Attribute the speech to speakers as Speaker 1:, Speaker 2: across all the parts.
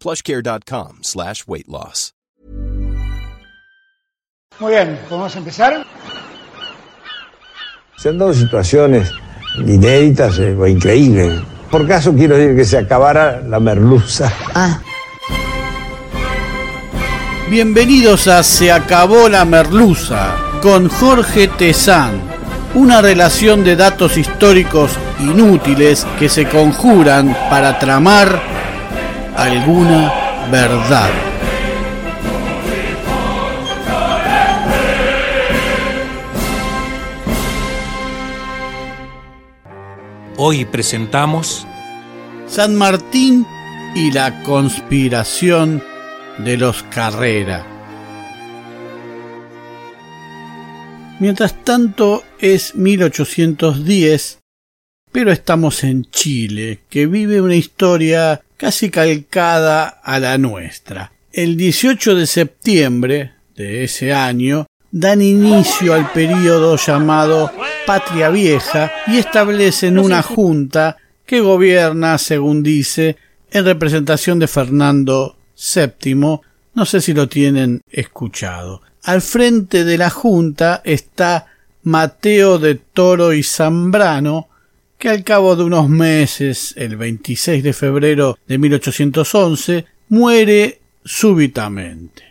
Speaker 1: plushcare.com slash weight loss.
Speaker 2: Muy bien, ¿podemos empezar?
Speaker 3: Se han dado situaciones inéditas eh, o increíbles. Por caso quiero decir que se acabara la merluza.
Speaker 4: Bienvenidos a Se acabó la merluza con Jorge Tezán. Una relación de datos históricos inútiles que se conjuran para tramar alguna verdad.
Speaker 5: Hoy presentamos
Speaker 4: San Martín y la conspiración de los Carrera. Mientras tanto es 1810, pero estamos en Chile, que vive una historia casi calcada a la nuestra. El 18 de septiembre de ese año dan inicio al período llamado Patria Vieja y establecen una junta que gobierna, según dice, en representación de Fernando VII. No sé si lo tienen escuchado. Al frente de la junta está Mateo de Toro y Zambrano, que al cabo de unos meses, el 26 de febrero de 1811, muere súbitamente.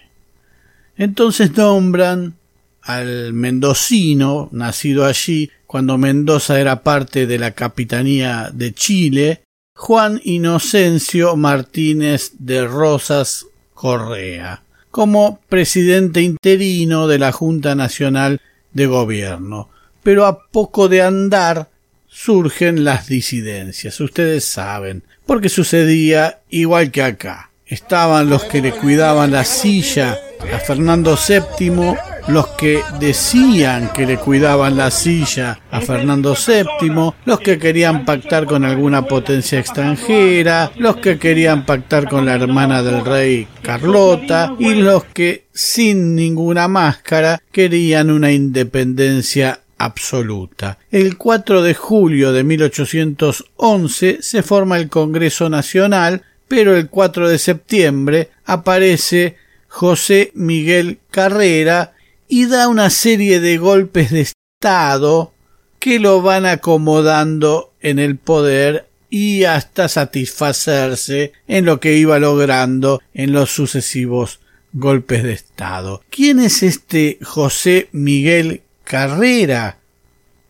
Speaker 4: Entonces nombran al mendocino, nacido allí cuando Mendoza era parte de la capitanía de Chile, Juan Inocencio Martínez de Rosas Correa, como presidente interino de la Junta Nacional de Gobierno. Pero a poco de andar surgen las disidencias, ustedes saben, porque sucedía igual que acá. Estaban los que le cuidaban la silla a Fernando VII, los que decían que le cuidaban la silla a Fernando VII, los que querían pactar con alguna potencia extranjera, los que querían pactar con la hermana del rey Carlota y los que sin ninguna máscara querían una independencia absoluta. El 4 de julio de 1811 se forma el Congreso Nacional, pero el 4 de septiembre aparece José Miguel Carrera y da una serie de golpes de Estado que lo van acomodando en el poder y hasta satisfacerse en lo que iba logrando en los sucesivos golpes de Estado. ¿Quién es este José Miguel Carrera?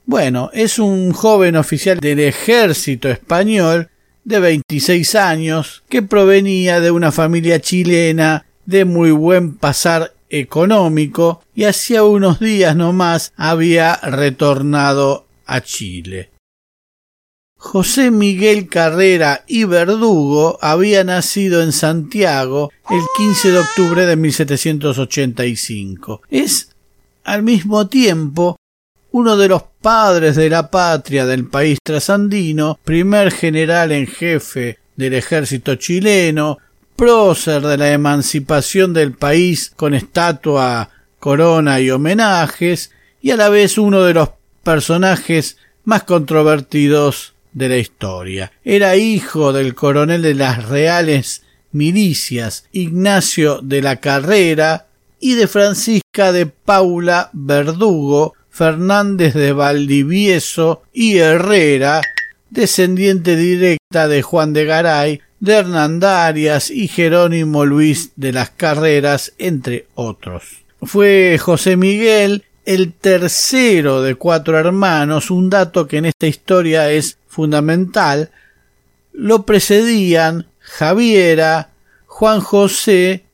Speaker 4: Bueno, es un joven oficial del ejército español de 26 años que provenía de una familia chilena de muy buen pasar económico y hacía unos días no más había retornado a Chile. José Miguel Carrera y Verdugo había nacido en Santiago el 15 de octubre de 1785. Es al mismo tiempo uno de los padres de la patria del país trasandino, primer general en jefe del ejército chileno, prócer de la emancipación del país con estatua, corona y homenajes, y a la vez uno de los personajes más controvertidos de la historia. Era hijo del coronel de las reales milicias Ignacio de la Carrera y de Francisca de Paula Verdugo Fernández de Valdivieso y Herrera, descendiente directa de Juan de Garay, de Hernandarias y Jerónimo Luis de las Carreras, entre otros. Fue José Miguel el tercero de cuatro hermanos, un dato que en esta historia es fundamental, lo precedían Javiera, Juan José,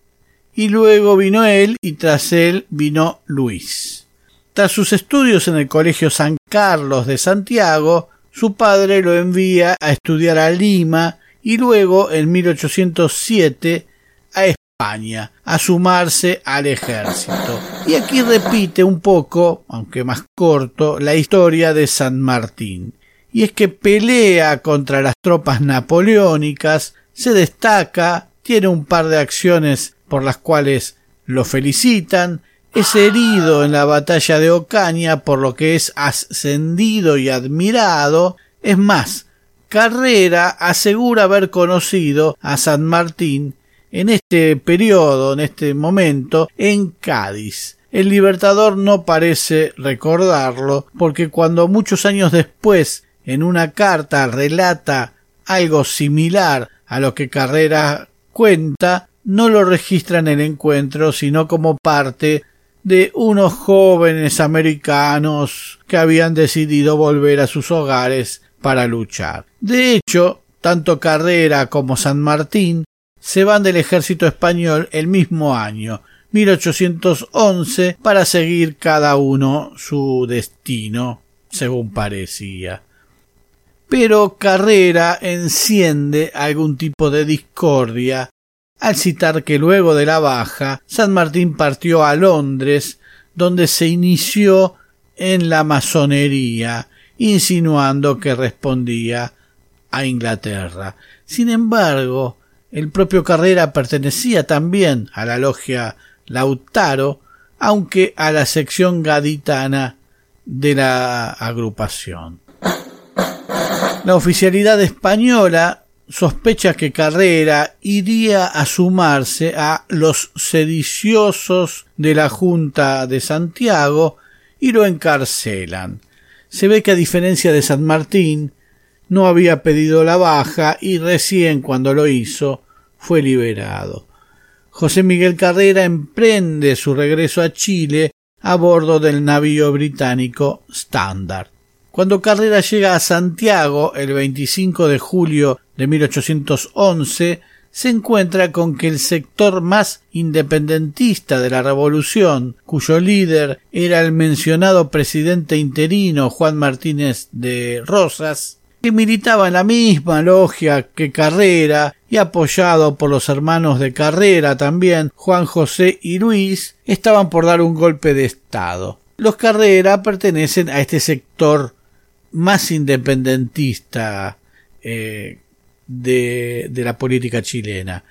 Speaker 4: y luego vino él y tras él vino Luis. Tras sus estudios en el Colegio San Carlos de Santiago, su padre lo envía a estudiar a Lima y luego en 1807 a España a sumarse al ejército. Y aquí repite un poco, aunque más corto, la historia de San Martín. Y es que pelea contra las tropas napoleónicas, se destaca, tiene un par de acciones por las cuales lo felicitan, es herido en la batalla de Ocaña, por lo que es ascendido y admirado. Es más, Carrera asegura haber conocido a San Martín en este periodo, en este momento, en Cádiz. El Libertador no parece recordarlo, porque cuando muchos años después, en una carta, relata algo similar a lo que Carrera cuenta, no lo registra en el encuentro, sino como parte de unos jóvenes americanos que habían decidido volver a sus hogares para luchar. De hecho, tanto Carrera como San Martín se van del ejército español el mismo año, 1811, para seguir cada uno su destino, según parecía. Pero Carrera enciende algún tipo de discordia al citar que luego de la baja San Martín partió a Londres, donde se inició en la masonería, insinuando que respondía a Inglaterra. Sin embargo, el propio Carrera pertenecía también a la logia Lautaro, aunque a la sección gaditana de la agrupación. La oficialidad española sospecha que Carrera iría a sumarse a los sediciosos de la Junta de Santiago y lo encarcelan. Se ve que a diferencia de San Martín, no había pedido la baja y recién cuando lo hizo fue liberado. José Miguel Carrera emprende su regreso a Chile a bordo del navío británico Standard. Cuando Carrera llega a Santiago el 25 de julio de 1811, se encuentra con que el sector más independentista de la revolución, cuyo líder era el mencionado presidente interino Juan Martínez de Rosas, que militaba en la misma logia que Carrera y apoyado por los hermanos de Carrera también, Juan José y Luis, estaban por dar un golpe de Estado. Los Carrera pertenecen a este sector más independentista eh, de, de la política chilena.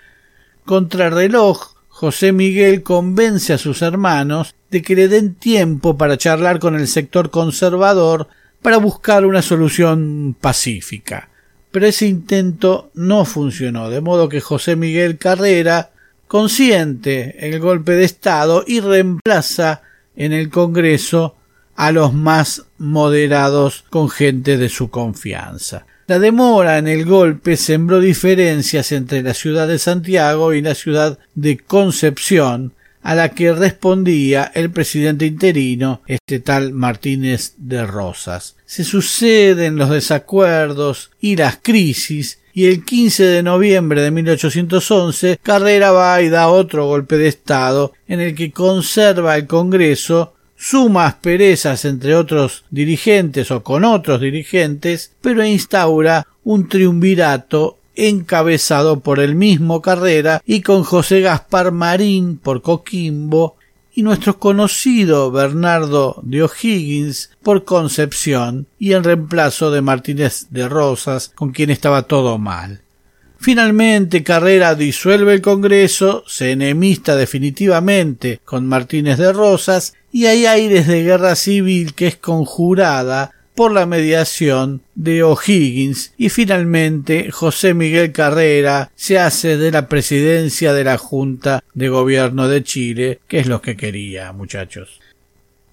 Speaker 4: Contrarreloj, José Miguel convence a sus hermanos de que le den tiempo para charlar con el sector conservador para buscar una solución pacífica. Pero ese intento no funcionó, de modo que José Miguel Carrera consiente el golpe de Estado y reemplaza en el Congreso a los más moderados con gente de su confianza. La demora en el golpe sembró diferencias entre la ciudad de Santiago y la ciudad de Concepción, a la que respondía el presidente interino, este tal Martínez de Rosas. Se suceden los desacuerdos y las crisis y el 15 de noviembre de 1811 Carrera va y da otro golpe de Estado en el que conserva el Congreso suma asperezas entre otros dirigentes o con otros dirigentes, pero instaura un triunvirato encabezado por el mismo Carrera y con José Gaspar Marín por Coquimbo y nuestro conocido Bernardo de O'Higgins por Concepción y en reemplazo de Martínez de Rosas con quien estaba todo mal. Finalmente Carrera disuelve el Congreso, se enemista definitivamente con Martínez de Rosas y hay aires de guerra civil que es conjurada por la mediación de O'Higgins y finalmente José Miguel Carrera se hace de la presidencia de la Junta de Gobierno de Chile, que es lo que quería, muchachos.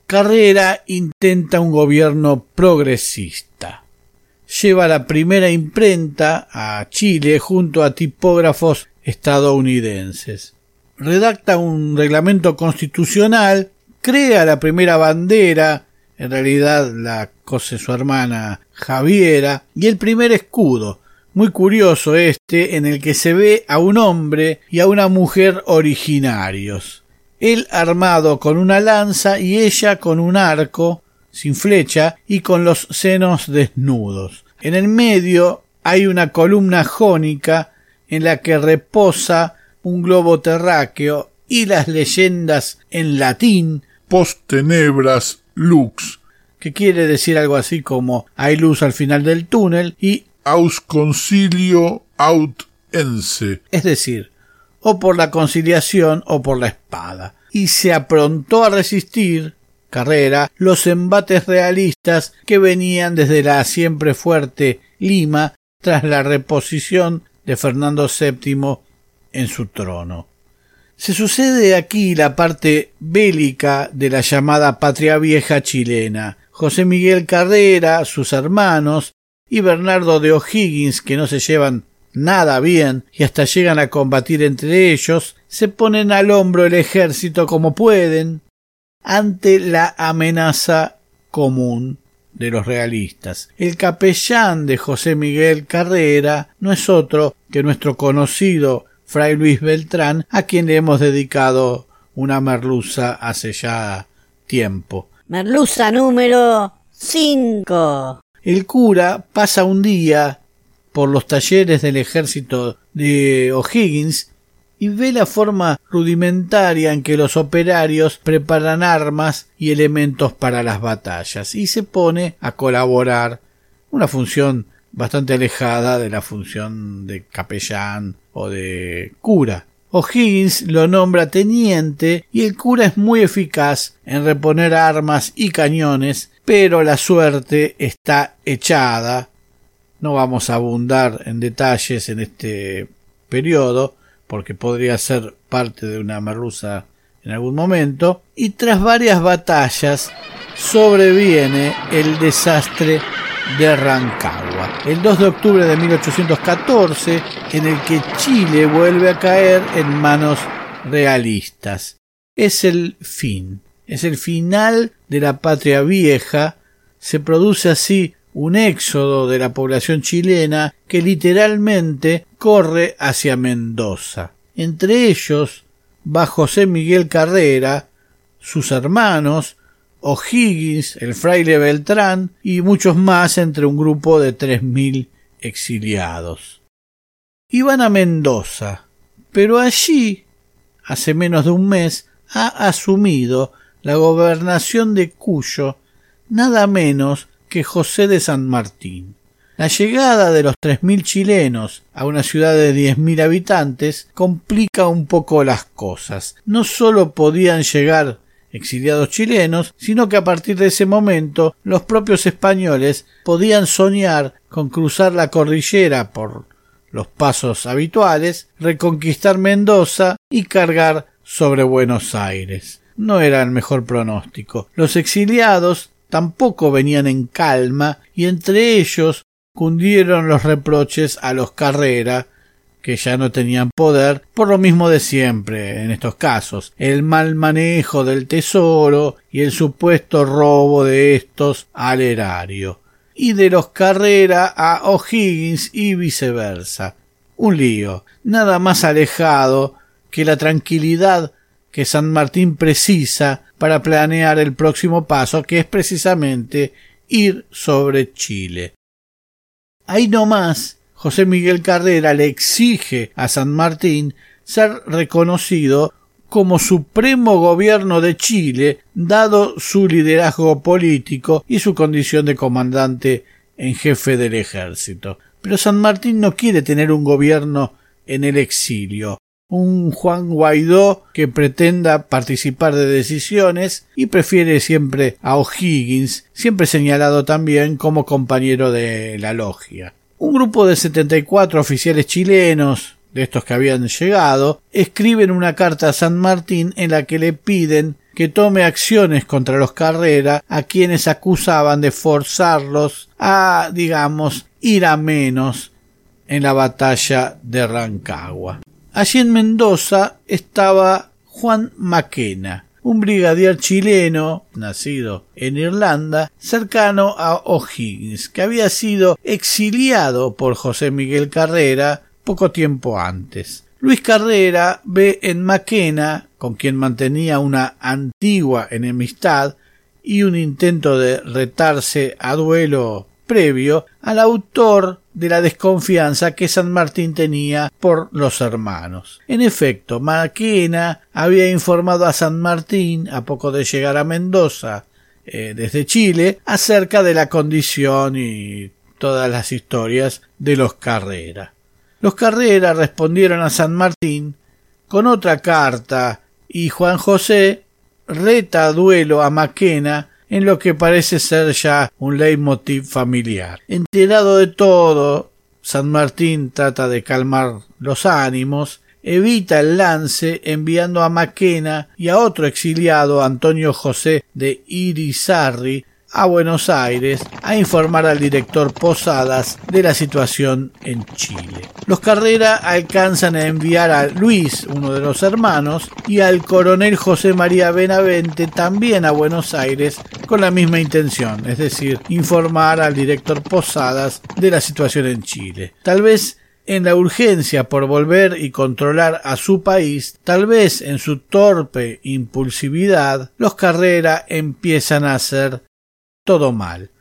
Speaker 4: Carrera intenta un gobierno progresista. Lleva la primera imprenta a Chile junto a tipógrafos estadounidenses. Redacta un reglamento constitucional, crea la primera bandera, en realidad la cose su hermana Javiera, y el primer escudo, muy curioso este, en el que se ve a un hombre y a una mujer originarios él armado con una lanza y ella con un arco sin flecha y con los senos desnudos. En el medio hay una columna jónica en la que reposa un globo terráqueo y las leyendas en latín.
Speaker 6: Post tenebras lux.
Speaker 4: Que quiere decir algo así como hay luz al final del túnel y
Speaker 6: aus concilio aut ense.
Speaker 4: Es decir o por la conciliación o por la espada, y se aprontó a resistir Carrera los embates realistas que venían desde la siempre fuerte Lima tras la reposición de Fernando VII en su trono. Se sucede aquí la parte bélica de la llamada patria vieja chilena. José Miguel Carrera, sus hermanos y Bernardo de O'Higgins, que no se llevan nada bien y hasta llegan a combatir entre ellos, se ponen al hombro el ejército como pueden ante la amenaza común de los realistas. El capellán de José Miguel Carrera no es otro que nuestro conocido Fray Luis Beltrán, a quien le hemos dedicado una merluza hace ya tiempo.
Speaker 7: Merluza número cinco.
Speaker 4: El cura pasa un día por los talleres del ejército de O'Higgins y ve la forma rudimentaria en que los operarios preparan armas y elementos para las batallas y se pone a colaborar una función bastante alejada de la función de capellán o de cura. O'Higgins lo nombra teniente y el cura es muy eficaz en reponer armas y cañones, pero la suerte está echada no vamos a abundar en detalles en este periodo, porque podría ser parte de una merluza en algún momento, y tras varias batallas sobreviene el desastre de Rancagua, el 2 de octubre de 1814, en el que Chile vuelve a caer en manos realistas. Es el fin, es el final de la patria vieja, se produce así un éxodo de la población chilena que literalmente corre hacia Mendoza. Entre ellos va José Miguel Carrera, sus hermanos, O'Higgins, el fraile Beltrán y muchos más entre un grupo de tres mil exiliados. Iban a Mendoza, pero allí, hace menos de un mes, ha asumido la gobernación de Cuyo nada menos que José de San Martín. La llegada de los tres mil chilenos a una ciudad de diez mil habitantes complica un poco las cosas. No sólo podían llegar exiliados chilenos, sino que a partir de ese momento los propios españoles podían soñar con cruzar la cordillera por los pasos habituales, reconquistar Mendoza y cargar sobre Buenos Aires. No era el mejor pronóstico. Los exiliados tampoco venían en calma y entre ellos cundieron los reproches a los Carrera, que ya no tenían poder, por lo mismo de siempre en estos casos, el mal manejo del tesoro y el supuesto robo de estos al erario, y de los Carrera a O'Higgins y viceversa. Un lío, nada más alejado que la tranquilidad que San Martín precisa para planear el próximo paso, que es precisamente ir sobre Chile. Ahí nomás, José Miguel Carrera le exige a San Martín ser reconocido como supremo gobierno de Chile, dado su liderazgo político y su condición de comandante en jefe del ejército. Pero San Martín no quiere tener un gobierno en el exilio, un Juan Guaidó que pretenda participar de decisiones y prefiere siempre a O'Higgins, siempre señalado también como compañero de la logia. Un grupo de 74 oficiales chilenos, de estos que habían llegado, escriben una carta a San Martín en la que le piden que tome acciones contra los Carrera a quienes acusaban de forzarlos a, digamos, ir a menos en la batalla de Rancagua. Allí en Mendoza estaba Juan Maquena, un brigadier chileno, nacido en Irlanda, cercano a O'Higgins, que había sido exiliado por José Miguel Carrera poco tiempo antes. Luis Carrera ve en Maquena, con quien mantenía una antigua enemistad y un intento de retarse a duelo previo, al autor de la desconfianza que San Martín tenía por los hermanos. En efecto, Maquena había informado a San Martín, a poco de llegar a Mendoza, eh, desde Chile, acerca de la condición y todas las historias de los Carrera. Los Carrera respondieron a San Martín con otra carta y Juan José reta a duelo a Maquena en lo que parece ser ya un leitmotiv familiar. Enterado de todo, San Martín trata de calmar los ánimos, evita el lance enviando a Maquena y a otro exiliado, Antonio José de Irizarri, a Buenos Aires a informar al director Posadas de la situación en Chile. Los Carrera alcanzan a enviar a Luis, uno de los hermanos, y al coronel José María Benavente también a Buenos Aires con la misma intención, es decir, informar al director Posadas de la situación en Chile. Tal vez en la urgencia por volver y controlar a su país, tal vez en su torpe impulsividad, los Carrera empiezan a hacer todo mal.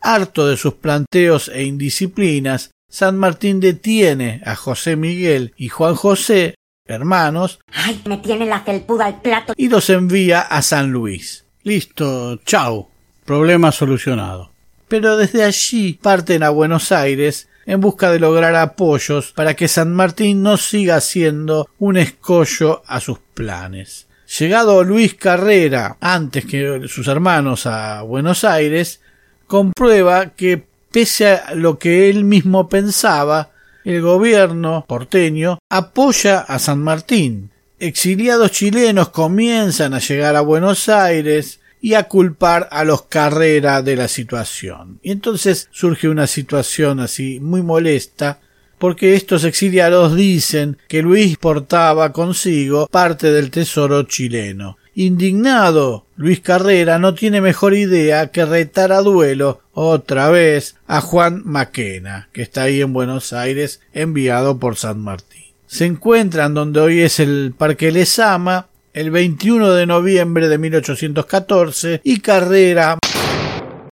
Speaker 4: Harto de sus planteos e indisciplinas, San Martín detiene a José Miguel y Juan José, hermanos,
Speaker 8: ¡Ay, me tiene la felpuda al plato!
Speaker 4: y los envía a San Luis. Listo, chau. Problema solucionado. Pero desde allí parten a Buenos Aires en busca de lograr apoyos para que San Martín no siga siendo un escollo a sus planes. Llegado Luis Carrera antes que sus hermanos a Buenos Aires, comprueba que pese a lo que él mismo pensaba, el gobierno porteño apoya a San Martín. Exiliados chilenos comienzan a llegar a Buenos Aires y a culpar a los Carrera de la situación. Y entonces surge una situación así muy molesta porque estos exiliados dicen que Luis portaba consigo parte del tesoro chileno. Indignado, Luis Carrera no tiene mejor idea que retar a duelo otra vez a Juan Maquena, que está ahí en Buenos Aires, enviado por San Martín. Se encuentran donde hoy es el Parque Lesama, el 21 de noviembre de 1814, y Carrera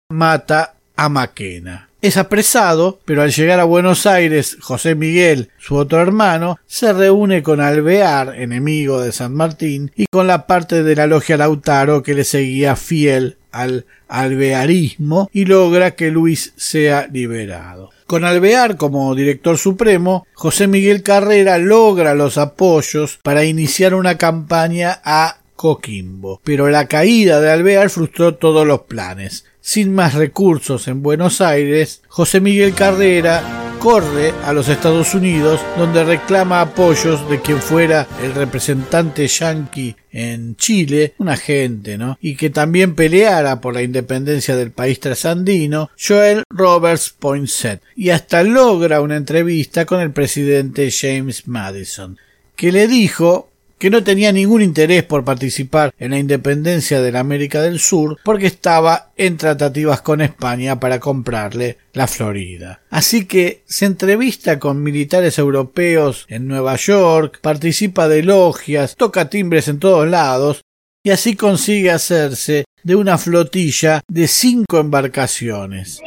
Speaker 4: mata a Maquena. Es apresado, pero al llegar a Buenos Aires, José Miguel, su otro hermano, se reúne con Alvear, enemigo de San Martín, y con la parte de la logia Lautaro que le seguía fiel al alvearismo y logra que Luis sea liberado. Con Alvear como director supremo, José Miguel Carrera logra los apoyos para iniciar una campaña a Coquimbo, pero la caída de Alvear frustró todos los planes. Sin más recursos en Buenos Aires, José Miguel Carrera corre a los Estados Unidos donde reclama apoyos de quien fuera el representante yanqui en Chile, un agente, ¿no? Y que también peleara por la independencia del país trasandino, Joel Roberts Poinsett, y hasta logra una entrevista con el presidente James Madison, que le dijo que no tenía ningún interés por participar en la independencia de la América del Sur porque estaba en tratativas con España para comprarle la Florida. Así que se entrevista con militares europeos en Nueva York, participa de logias, toca timbres en todos lados y así consigue hacerse de una flotilla de cinco embarcaciones.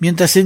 Speaker 4: Mientras en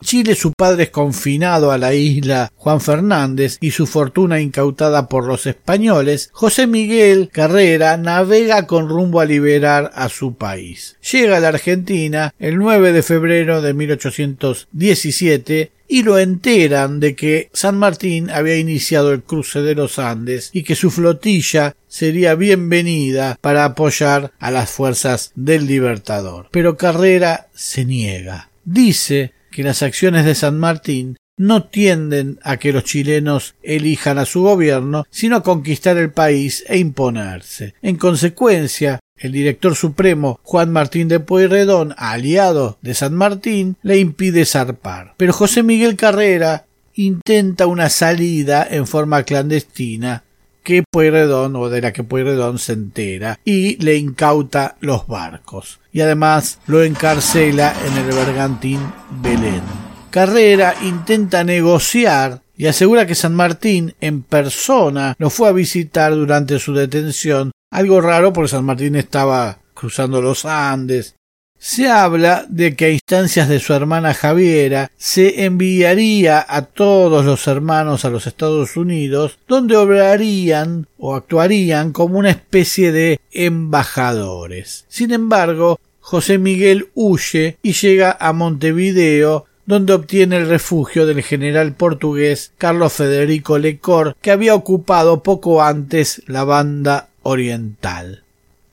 Speaker 4: Chile su padre es confinado a la isla Juan Fernández y su fortuna incautada por los españoles, José Miguel Carrera navega con rumbo a liberar a su país. Llega a la Argentina el 9 de febrero de 1817 y lo enteran de que San Martín había iniciado el cruce de los Andes y que su flotilla sería bienvenida para apoyar a las fuerzas del Libertador. Pero Carrera se niega. Dice que las acciones de San Martín no tienden a que los chilenos elijan a su gobierno, sino a conquistar el país e imponerse. En consecuencia, el director supremo Juan Martín de Pueyrredón, aliado de San Martín, le impide zarpar. Pero José Miguel Carrera intenta una salida en forma clandestina que Pueyrredón o de la que Pueyrredón se entera y le incauta los barcos y además lo encarcela en el bergantín Belén. Carrera intenta negociar y asegura que San Martín en persona lo fue a visitar durante su detención, algo raro porque San Martín estaba cruzando los Andes se habla de que a instancias de su hermana Javiera se enviaría a todos los hermanos a los Estados Unidos, donde obrarían o actuarían como una especie de embajadores. Sin embargo, José Miguel huye y llega a Montevideo, donde obtiene el refugio del general portugués Carlos Federico Lecor, que había ocupado poco antes la banda oriental.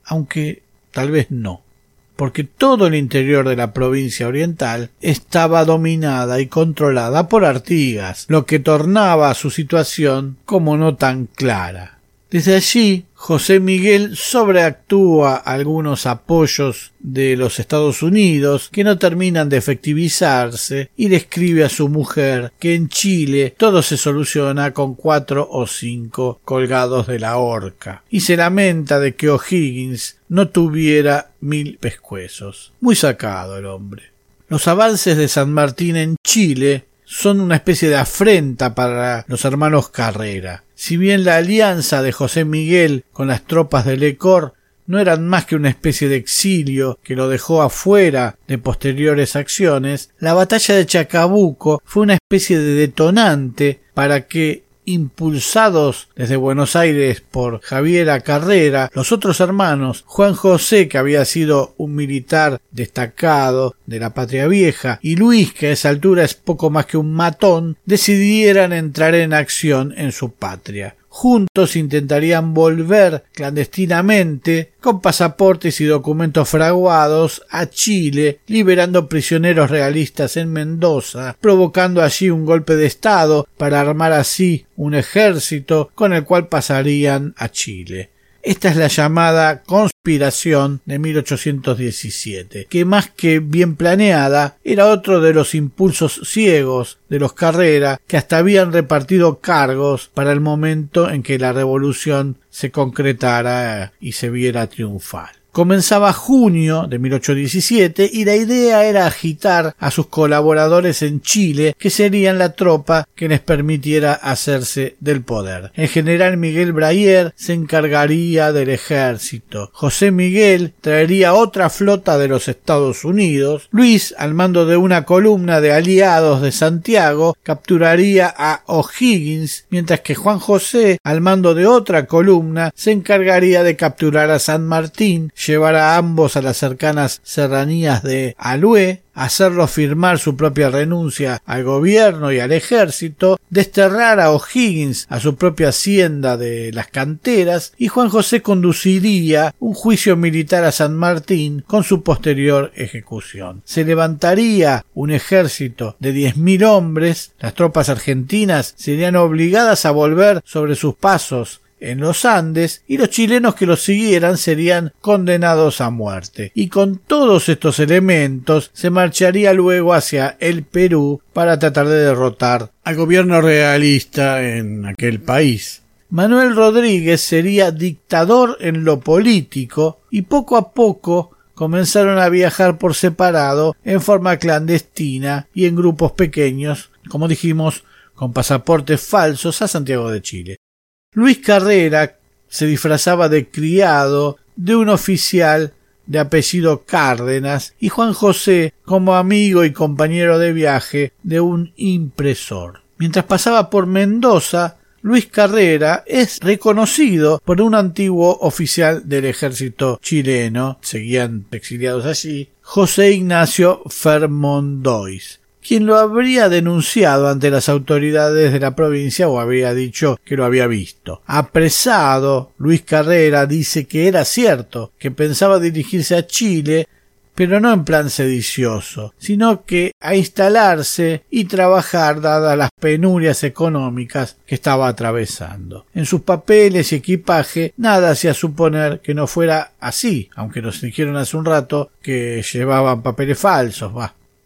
Speaker 4: Aunque tal vez no porque todo el interior de la provincia oriental estaba dominada y controlada por Artigas, lo que tornaba su situación como no tan clara. Desde allí, José Miguel sobreactúa algunos apoyos de los Estados Unidos que no terminan de efectivizarse y le escribe a su mujer que en Chile todo se soluciona con cuatro o cinco colgados de la horca y se lamenta de que O'Higgins no tuviera mil pescuezos. Muy sacado el hombre. Los avances de San Martín en Chile son una especie de afrenta para los hermanos Carrera. Si bien la alianza de José Miguel con las tropas de Lecor no eran más que una especie de exilio que lo dejó afuera de posteriores acciones, la batalla de Chacabuco fue una especie de detonante para que impulsados desde Buenos Aires por Javiera Carrera, los otros hermanos, Juan José, que había sido un militar destacado de la patria vieja, y Luis, que a esa altura es poco más que un matón, decidieran entrar en acción en su patria. Juntos intentarían volver clandestinamente con pasaportes y documentos fraguados a Chile, liberando prisioneros realistas en Mendoza, provocando allí un golpe de Estado para armar así un ejército con el cual pasarían a Chile. Esta es la llamada conspiración de 1817, que más que bien planeada era otro de los impulsos ciegos de los Carrera que hasta habían repartido cargos para el momento en que la revolución se concretara y se viera triunfal. Comenzaba junio de 1817 y la idea era agitar a sus colaboradores en Chile, que serían la tropa que les permitiera hacerse del poder. El general Miguel Brayer se encargaría del ejército. José Miguel traería otra flota de los Estados Unidos. Luis, al mando de una columna de aliados de Santiago, capturaría a O'Higgins, mientras que Juan José, al mando de otra columna, se encargaría de capturar a San Martín, llevar a ambos a las cercanas serranías de Alué, hacerlo firmar su propia renuncia al gobierno y al ejército, desterrar a O'Higgins a su propia hacienda de las canteras y Juan José conduciría un juicio militar a San Martín con su posterior ejecución. Se levantaría un ejército de diez mil hombres, las tropas argentinas serían obligadas a volver sobre sus pasos en los Andes y los chilenos que los siguieran serían condenados a muerte. Y con todos estos elementos se marcharía luego hacia el Perú para tratar de derrotar al gobierno realista en aquel país. Manuel Rodríguez sería dictador en lo político y poco a poco comenzaron a viajar por separado en forma clandestina y en grupos pequeños, como dijimos, con pasaportes falsos a Santiago de Chile. Luis Carrera se disfrazaba de criado de un oficial de apellido Cárdenas y Juan José como amigo y compañero de viaje de un impresor. Mientras pasaba por Mendoza, Luis Carrera es reconocido por un antiguo oficial del ejército chileno, seguían exiliados allí, José Ignacio Fermondois, quien lo habría denunciado ante las autoridades de la provincia o habría dicho que lo había visto. Apresado, Luis Carrera dice que era cierto, que pensaba dirigirse a Chile, pero no en plan sedicioso, sino que a instalarse y trabajar dadas las penurias económicas que estaba atravesando. En sus papeles y equipaje nada hacía suponer que no fuera así, aunque nos dijeron hace un rato que llevaban papeles falsos,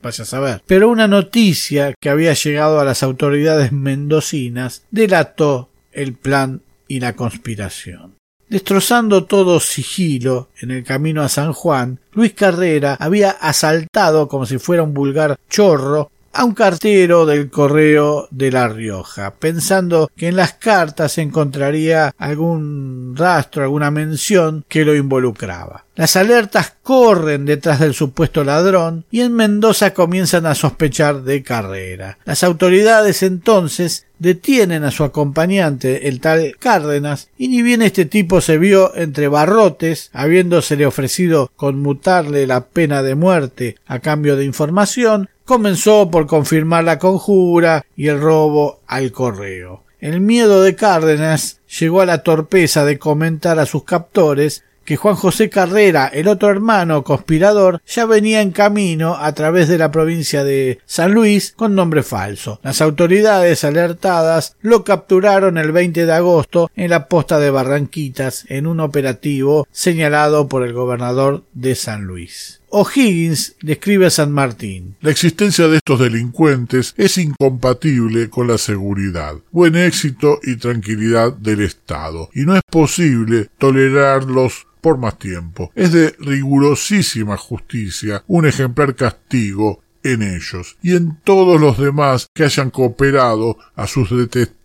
Speaker 4: vaya a saber. Pero una noticia que había llegado a las autoridades mendocinas delató el plan y la conspiración. Destrozando todo sigilo en el camino a San Juan, Luis Carrera había asaltado como si fuera un vulgar chorro a un cartero del correo de La Rioja, pensando que en las cartas encontraría algún rastro, alguna mención que lo involucraba. Las alertas corren detrás del supuesto ladrón y en Mendoza comienzan a sospechar de carrera. Las autoridades entonces detienen a su acompañante, el tal Cárdenas, y ni bien este tipo se vio entre barrotes, habiéndosele ofrecido conmutarle la pena de muerte a cambio de información, comenzó por confirmar la conjura y el robo al correo. El miedo de Cárdenas llegó a la torpeza de comentar a sus captores que Juan José Carrera, el otro hermano conspirador, ya venía en camino a través de la provincia de San Luis con nombre falso. Las autoridades alertadas lo capturaron el 20 de agosto en la posta de Barranquitas en un operativo señalado por el gobernador de San Luis. O'Higgins describe a San Martín.
Speaker 6: La existencia de estos delincuentes es incompatible con la seguridad, buen éxito y tranquilidad del Estado, y no es posible tolerarlos por más tiempo. Es de rigurosísima justicia un ejemplar castigo en ellos y en todos los demás que hayan cooperado a sus detestables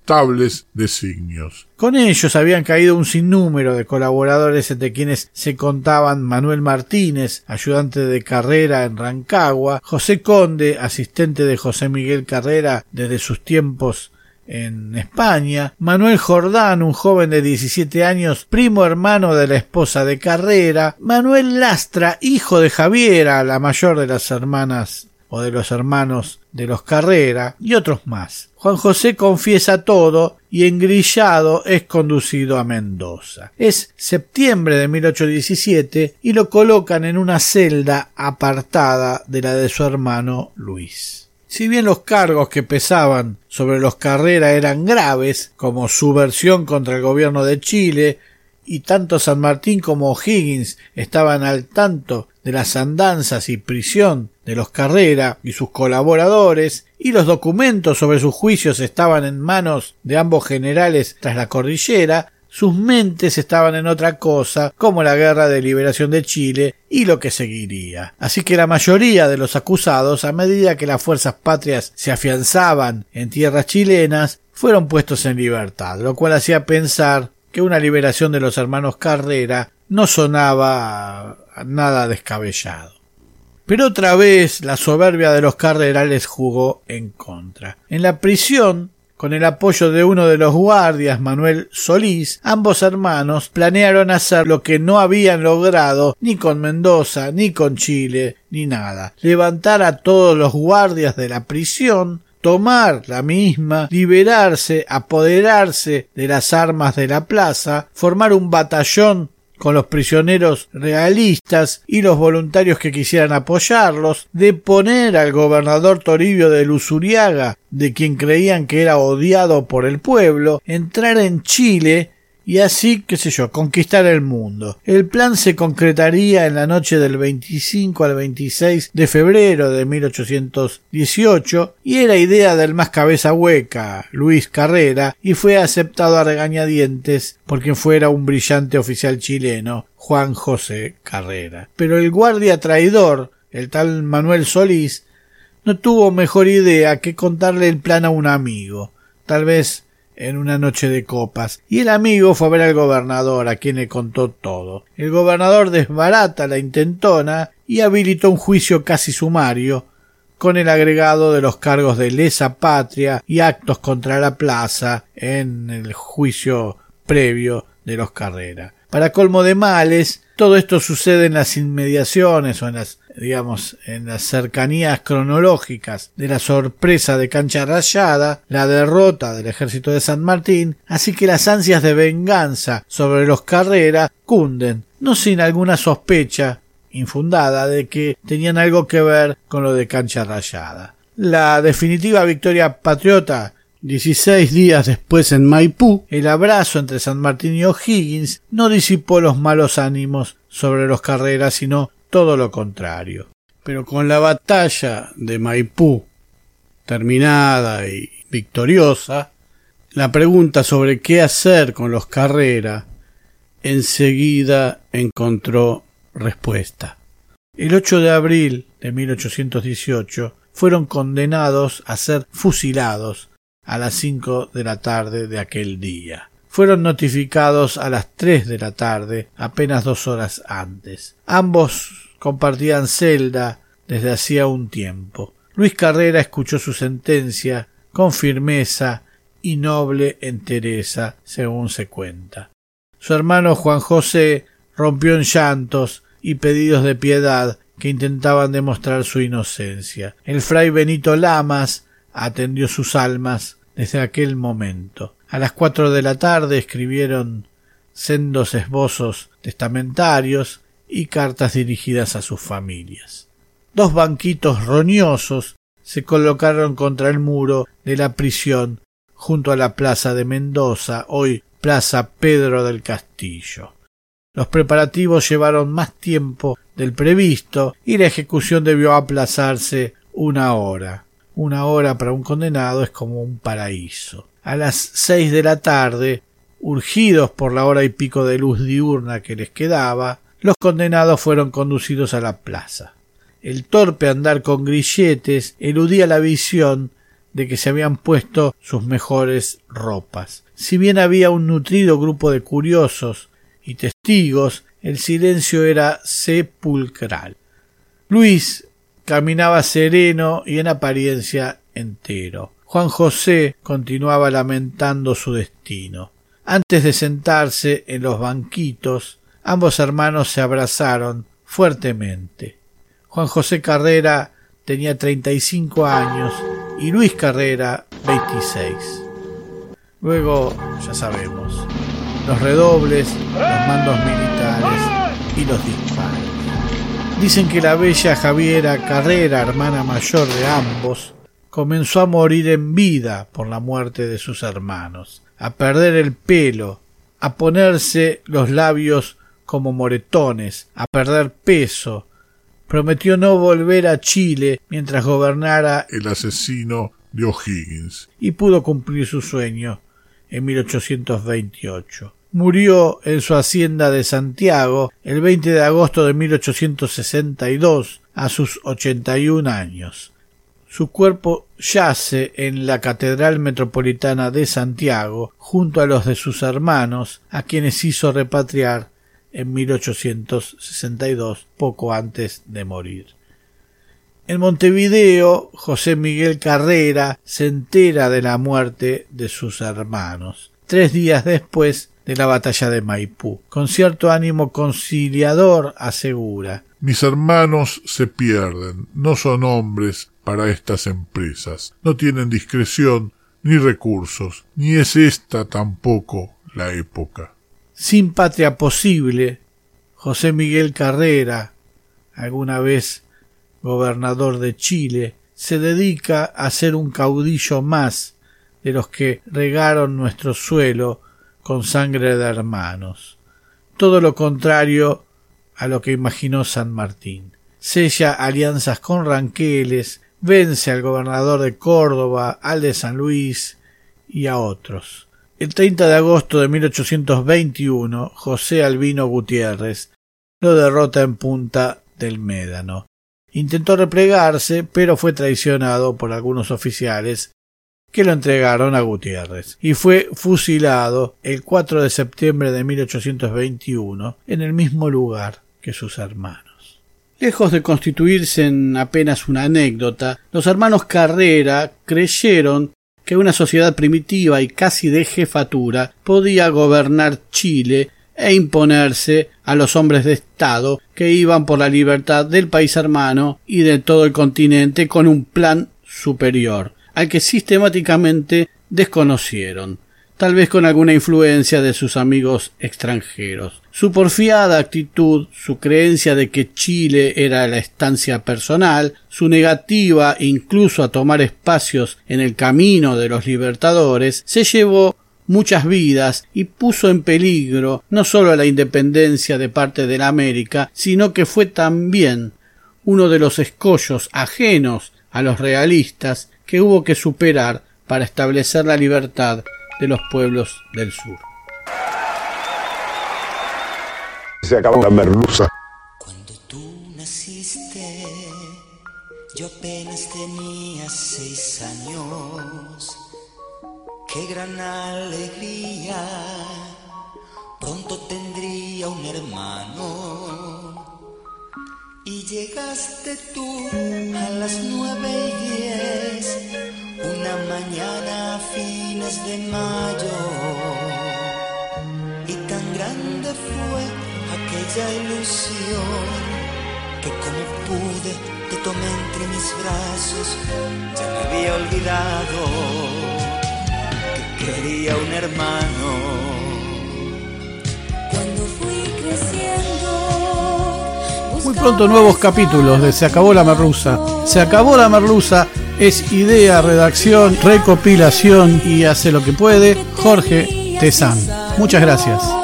Speaker 4: Con ellos habían caído un sinnúmero de colaboradores entre quienes se contaban Manuel Martínez, ayudante de carrera en Rancagua, José Conde, asistente de José Miguel Carrera desde sus tiempos en España, Manuel Jordán, un joven de 17 años, primo hermano de la esposa de Carrera, Manuel Lastra, hijo de Javiera, la mayor de las hermanas de los hermanos de los Carrera, y otros más. Juan José confiesa todo y engrillado es conducido a Mendoza. Es septiembre de 1817 y lo colocan en una celda apartada de la de su hermano Luis. Si bien los cargos que pesaban sobre los Carrera eran graves, como subversión contra el gobierno de Chile, y tanto San Martín como O'Higgins estaban al tanto de las andanzas y prisión de los Carrera y sus colaboradores, y los documentos sobre sus juicios estaban en manos de ambos generales tras la cordillera, sus mentes estaban en otra cosa, como la guerra de liberación de Chile y lo que seguiría. Así que la mayoría de los acusados, a medida que las fuerzas patrias se afianzaban en tierras chilenas, fueron puestos en libertad, lo cual hacía pensar que una liberación de los hermanos Carrera no sonaba nada descabellado. Pero otra vez la soberbia de los cardenales jugó en contra. En la prisión Con el apoyo de uno de los guardias, Manuel Solís, ambos hermanos planearon hacer lo que no habían logrado ni con Mendoza, ni con Chile, ni nada. Levantar a todos los guardias de la prisión, tomar la misma, liberarse, apoderarse de las armas de la plaza, formar un batallón con los prisioneros realistas y los voluntarios que quisieran apoyarlos, de poner al gobernador Toribio de Lusuriaga, de quien creían que era odiado por el pueblo, entrar en Chile y así, qué sé yo, conquistar el mundo. El plan se concretaría en la noche del 25 al 26 de febrero de 1818 y era idea del más cabeza hueca, Luis Carrera, y fue aceptado a regañadientes por quien fuera un brillante oficial chileno, Juan José Carrera. Pero el guardia traidor, el tal Manuel Solís, no tuvo mejor idea que contarle el plan a un amigo. Tal vez en una noche de copas, y el amigo fue a ver al gobernador, a quien le contó todo. El gobernador desbarata la intentona y habilitó un juicio casi sumario, con el agregado de los cargos de lesa patria y actos contra la plaza en el juicio previo de los Carrera. Para colmo de males, todo esto sucede en las inmediaciones o en las digamos, en las cercanías cronológicas de la sorpresa de Cancha Rayada, la derrota del ejército de San Martín, así que las ansias de venganza sobre los Carrera cunden, no sin alguna sospecha infundada de que tenían algo que ver con lo de Cancha Rayada. La definitiva victoria patriota 16 días después en Maipú, el abrazo entre San Martín y O'Higgins no disipó los malos ánimos sobre los Carreras, sino todo lo contrario. Pero con la batalla de Maipú terminada y victoriosa, la pregunta sobre qué hacer con los Carrera enseguida encontró respuesta. El 8 de abril de 1818 fueron condenados a ser fusilados a las cinco de la tarde de aquel día fueron notificados a las tres de la tarde, apenas dos horas antes. Ambos compartían celda desde hacía un tiempo. Luis Carrera escuchó su sentencia con firmeza y noble entereza, según se cuenta. Su hermano Juan José rompió en llantos y pedidos de piedad que intentaban demostrar su inocencia. El fray Benito Lamas atendió sus almas desde aquel momento. A las cuatro de la tarde escribieron sendos esbozos testamentarios y cartas dirigidas a sus familias. Dos banquitos roñosos se colocaron contra el muro de la prisión junto a la plaza de Mendoza, hoy Plaza Pedro del Castillo. Los preparativos llevaron más tiempo del previsto y la ejecución debió aplazarse una hora. Una hora para un condenado es como un paraíso a las seis de la tarde, urgidos por la hora y pico de luz diurna que les quedaba, los condenados fueron conducidos a la plaza. El torpe andar con grilletes eludía la visión de que se habían puesto sus mejores ropas. Si bien había un nutrido grupo de curiosos y testigos, el silencio era sepulcral. Luis caminaba sereno y en apariencia entero. Juan José continuaba lamentando su destino. Antes de sentarse en los banquitos, ambos hermanos se abrazaron fuertemente. Juan José Carrera tenía treinta y cinco años y Luis Carrera veintiséis. Luego, ya sabemos, los redobles, los mandos militares y los disparos. Dicen que la bella Javiera Carrera, hermana mayor de ambos, comenzó a morir en vida por la muerte de sus hermanos, a perder el pelo, a ponerse los labios como moretones, a perder peso. Prometió no volver a Chile mientras gobernara
Speaker 6: el asesino de O'Higgins.
Speaker 4: Y pudo cumplir su sueño en 1828. Murió en su hacienda de Santiago el 20 de agosto de 1862 a sus ochenta y un años. Su cuerpo yace en la Catedral Metropolitana de Santiago junto a los de sus hermanos, a quienes hizo repatriar en 1862, poco antes de morir. En Montevideo, José Miguel Carrera se entera de la muerte de sus hermanos, tres días después de la batalla de Maipú. Con cierto ánimo conciliador asegura
Speaker 6: Mis hermanos se pierden, no son hombres para estas empresas, no tienen discreción ni recursos, ni es esta tampoco la época.
Speaker 4: Sin patria posible, José Miguel Carrera, alguna vez gobernador de Chile, se dedica a ser un caudillo más de los que regaron nuestro suelo con sangre de hermanos. Todo lo contrario a lo que imaginó San Martín. Sella alianzas con ranqueles, vence al gobernador de Córdoba, al de San Luis y a otros. El 30 de agosto de 1821, José Albino Gutiérrez lo derrota en Punta del Médano. Intentó replegarse, pero fue traicionado por algunos oficiales que lo entregaron a Gutiérrez y fue fusilado el 4 de septiembre de 1821 en el mismo lugar que sus hermanos. Lejos de constituirse en apenas una anécdota, los hermanos Carrera creyeron que una sociedad primitiva y casi de jefatura podía gobernar Chile e imponerse a los hombres de Estado que iban por la libertad del país hermano y de todo el continente con un plan superior, al que sistemáticamente desconocieron tal vez con alguna influencia de sus amigos extranjeros. Su porfiada actitud, su creencia de que Chile era la estancia personal, su negativa incluso a tomar espacios en el camino de los libertadores, se llevó muchas vidas y puso en peligro no sólo la independencia de parte de la América, sino que fue también uno de los escollos ajenos a los realistas que hubo que superar para establecer la libertad de los pueblos del sur.
Speaker 3: Se acabó la merluza.
Speaker 9: Cuando tú naciste, yo apenas tenía seis años. Qué gran alegría, pronto tendría un hermano. Y llegaste tú a las nueve y diez, una mañana a fines de mayo. Y tan grande fue aquella ilusión que como pude te tomé entre mis brazos, ya me había olvidado que quería un hermano.
Speaker 10: Cuando fui creciendo
Speaker 4: Muy pronto nuevos capítulos de Se acabó la merluza. Se acabó la merluza es idea, redacción, recopilación y hace lo que puede Jorge Tezán. Muchas gracias.